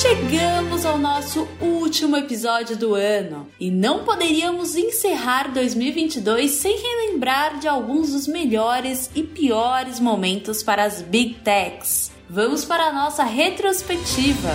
Chegamos ao nosso último episódio do ano e não poderíamos encerrar 2022 sem relembrar de alguns dos melhores e piores momentos para as Big Techs. Vamos para a nossa retrospectiva.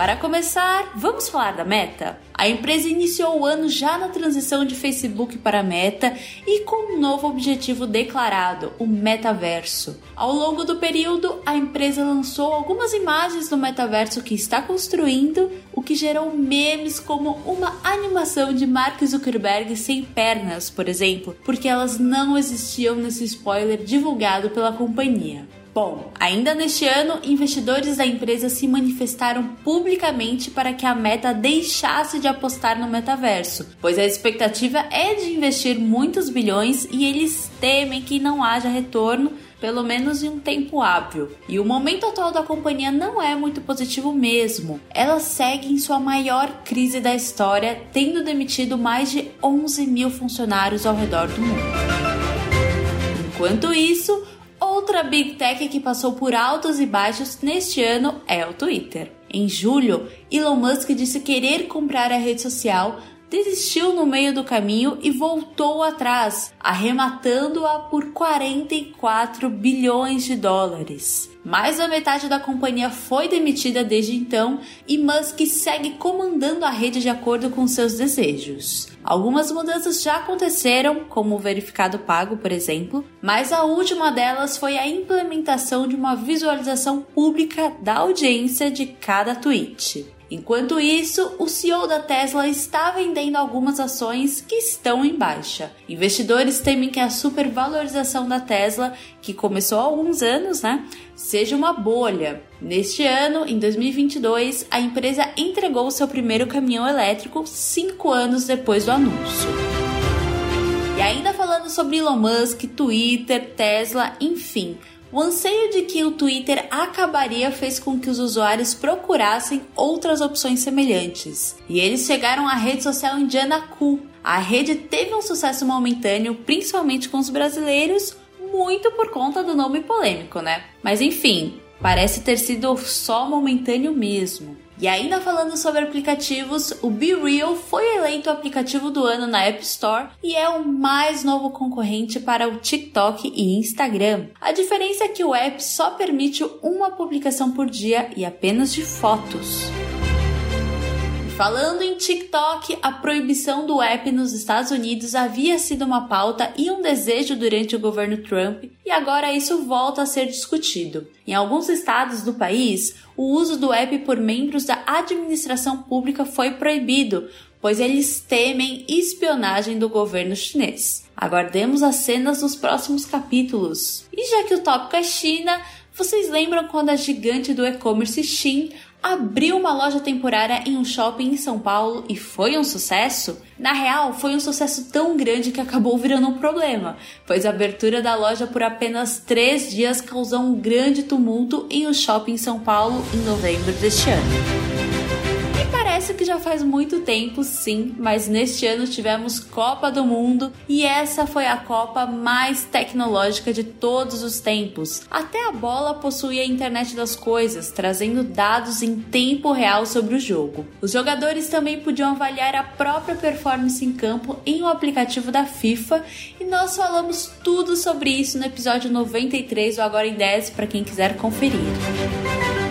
Para começar, vamos falar da Meta? A empresa iniciou o ano já na transição de Facebook para Meta e com um novo objetivo declarado, o metaverso. Ao longo do período, a empresa lançou algumas imagens do metaverso que está construindo, o que gerou memes como uma animação de Mark Zuckerberg sem pernas, por exemplo, porque elas não existiam nesse spoiler divulgado pela companhia. Bom, ainda neste ano, investidores da empresa se manifestaram publicamente para que a Meta deixasse de apostar no metaverso, pois a expectativa é de investir muitos bilhões e eles temem que não haja retorno pelo menos em um tempo hábil. E o momento atual da companhia não é muito positivo mesmo. Ela segue em sua maior crise da história, tendo demitido mais de 11 mil funcionários ao redor do mundo. Enquanto isso, Outra Big Tech que passou por altos e baixos neste ano é o Twitter. Em julho, Elon Musk disse querer comprar a rede social, desistiu no meio do caminho e voltou atrás, arrematando-a por 44 bilhões de dólares. Mais da metade da companhia foi demitida desde então e Musk segue comandando a rede de acordo com seus desejos. Algumas mudanças já aconteceram, como o verificado pago, por exemplo, mas a última delas foi a implementação de uma visualização pública da audiência de cada tweet. Enquanto isso, o CEO da Tesla está vendendo algumas ações que estão em baixa. Investidores temem que a supervalorização da Tesla, que começou há alguns anos, né, seja uma bolha. Neste ano, em 2022, a empresa entregou seu primeiro caminhão elétrico cinco anos depois do anúncio. E ainda falando sobre Elon Musk, Twitter, Tesla, enfim, o anseio de que o Twitter acabaria fez com que os usuários procurassem outras opções semelhantes, e eles chegaram à rede social indiana Cool. A rede teve um sucesso momentâneo, principalmente com os brasileiros, muito por conta do nome polêmico, né? Mas enfim, parece ter sido só momentâneo mesmo. E ainda falando sobre aplicativos, o Be Real foi eleito o aplicativo do ano na App Store e é o mais novo concorrente para o TikTok e Instagram. A diferença é que o app só permite uma publicação por dia e apenas de fotos. Falando em TikTok, a proibição do app nos Estados Unidos havia sido uma pauta e um desejo durante o governo Trump, e agora isso volta a ser discutido. Em alguns estados do país, o uso do app por membros da administração pública foi proibido, pois eles temem espionagem do governo chinês. Aguardemos as cenas dos próximos capítulos. E já que o tópico é China, vocês lembram quando a gigante do e-commerce Shein abriu uma loja temporária em um shopping em São Paulo e foi um sucesso? Na real, foi um sucesso tão grande que acabou virando um problema, pois a abertura da loja por apenas três dias causou um grande tumulto em um shopping em São Paulo em novembro deste ano. Já faz muito tempo, sim, mas neste ano tivemos Copa do Mundo e essa foi a Copa mais tecnológica de todos os tempos. Até a bola possuía a internet das coisas, trazendo dados em tempo real sobre o jogo. Os jogadores também podiam avaliar a própria performance em campo em um aplicativo da FIFA e nós falamos tudo sobre isso no episódio 93 do Agora em 10 para quem quiser conferir.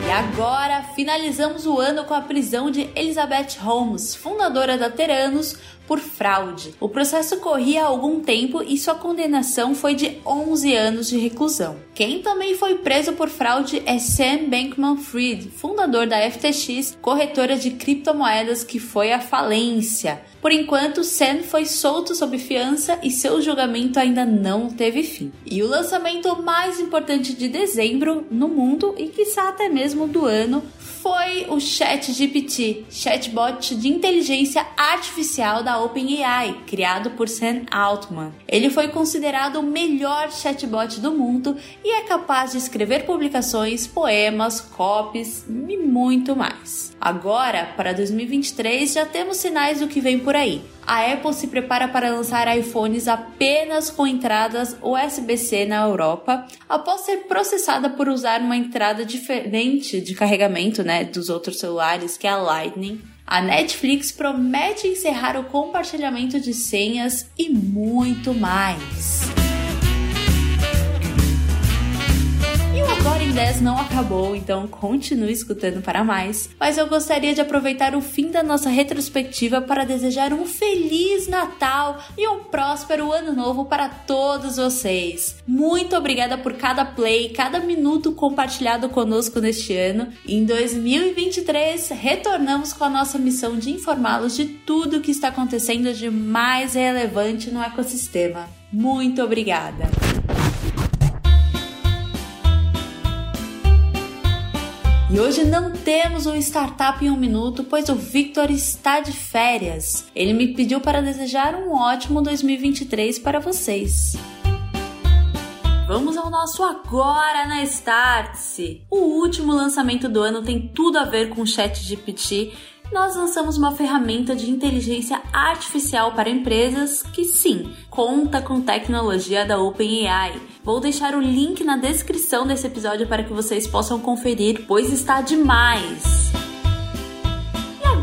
E agora finalizamos o ano com a prisão de Elizabeth Holmes, fundadora da Teranos, por fraude. O processo corria há algum tempo e sua condenação foi de 11 anos de reclusão. Quem também foi preso por fraude é Sam Bankman-Fried, fundador da FTX, corretora de criptomoedas que foi à falência. Por enquanto, Sam foi solto sob fiança e seu julgamento ainda não teve fim. E o lançamento mais importante de dezembro no mundo e quiçá até mesmo do ano foi o ChatGPT, chatbot de inteligência artificial da OpenAI, criado por Sam Altman. Ele foi considerado o melhor chatbot do mundo e é capaz de escrever publicações, poemas, copies e muito mais. Agora, para 2023, já temos sinais do que vem por aí a Apple se prepara para lançar iPhones apenas com entradas USB-C na Europa, após ser processada por usar uma entrada diferente de carregamento né, dos outros celulares, que é a Lightning. A Netflix promete encerrar o compartilhamento de senhas e muito mais. Agora em 10 não acabou, então continue escutando para mais. Mas eu gostaria de aproveitar o fim da nossa retrospectiva para desejar um feliz Natal e um próspero ano novo para todos vocês. Muito obrigada por cada play, cada minuto compartilhado conosco neste ano. Em 2023, retornamos com a nossa missão de informá-los de tudo o que está acontecendo de mais relevante no ecossistema. Muito obrigada! E hoje não temos um startup em um minuto, pois o Victor está de férias. Ele me pediu para desejar um ótimo 2023 para vocês. Vamos ao nosso agora na Startse. O último lançamento do ano tem tudo a ver com o ChatGPT nós lançamos uma ferramenta de inteligência artificial para empresas que sim, conta com tecnologia da OpenAI. Vou deixar o link na descrição desse episódio para que vocês possam conferir, pois está demais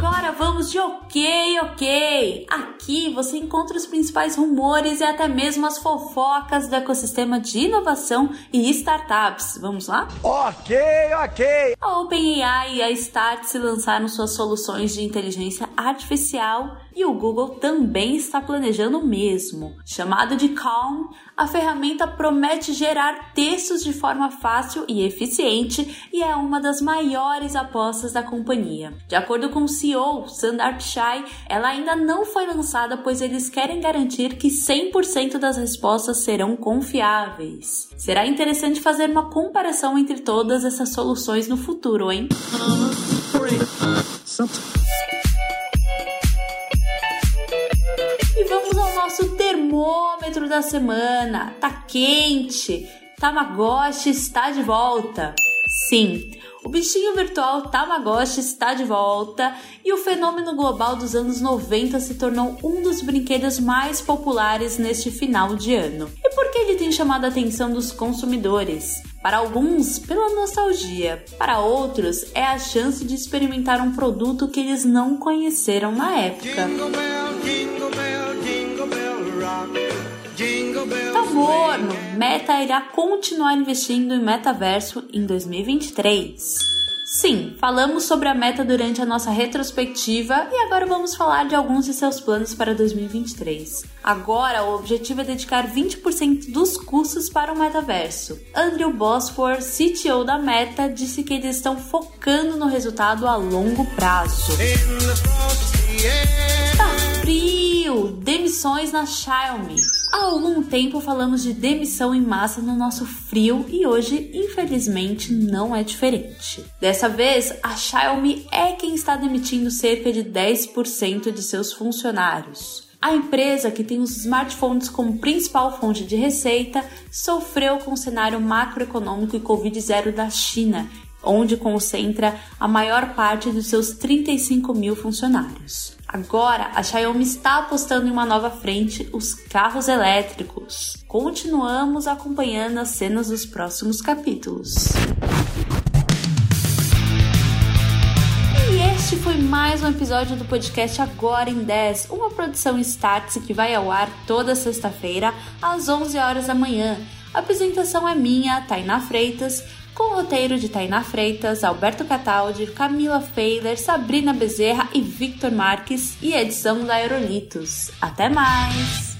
agora vamos de ok, ok. Aqui você encontra os principais rumores e até mesmo as fofocas do ecossistema de inovação e startups. Vamos lá? Ok, ok. A OpenAI e a Start se lançaram suas soluções de inteligência artificial e o Google também está planejando o mesmo. Chamado de Calm, a ferramenta promete gerar textos de forma fácil e eficiente e é uma das maiores apostas da companhia. De acordo com o CEO Sundar Pichai, ela ainda não foi lançada pois eles querem garantir que 100% das respostas serão confiáveis. Será interessante fazer uma comparação entre todas essas soluções no futuro, hein? nosso termômetro da semana. Tá quente. Tamagotchi está de volta. Sim, o bichinho virtual Tamagotchi está de volta e o fenômeno global dos anos 90 se tornou um dos brinquedos mais populares neste final de ano. E por que ele tem chamado a atenção dos consumidores? Para alguns, pela nostalgia, para outros, é a chance de experimentar um produto que eles não conheceram na época. Jingle bell, jingle bell, jingle bell morno, Meta irá continuar investindo em metaverso em 2023. Sim, falamos sobre a meta durante a nossa retrospectiva e agora vamos falar de alguns de seus planos para 2023. Agora, o objetivo é dedicar 20% dos custos para o metaverso. Andrew Bosworth, CTO da Meta, disse que eles estão focando no resultado a longo prazo. Frio! Demissões na Xiaomi. Há algum tempo falamos de demissão em massa no nosso frio e hoje, infelizmente, não é diferente. Dessa vez, a Xiaomi é quem está demitindo cerca de 10% de seus funcionários. A empresa, que tem os smartphones como principal fonte de receita, sofreu com o cenário macroeconômico e Covid-0 da China, onde concentra a maior parte dos seus 35 mil funcionários. Agora, a Xiaomi está apostando em uma nova frente, os carros elétricos. Continuamos acompanhando as cenas dos próximos capítulos. E este foi mais um episódio do podcast Agora em 10, uma produção Startse que vai ao ar toda sexta-feira às 11 horas da manhã. A apresentação é minha, Tainá Freitas, com o roteiro de Tainá Freitas, Alberto Cataldi, Camila Feiler, Sabrina Bezerra e Victor Marques e edição da Aerolitos. Até mais!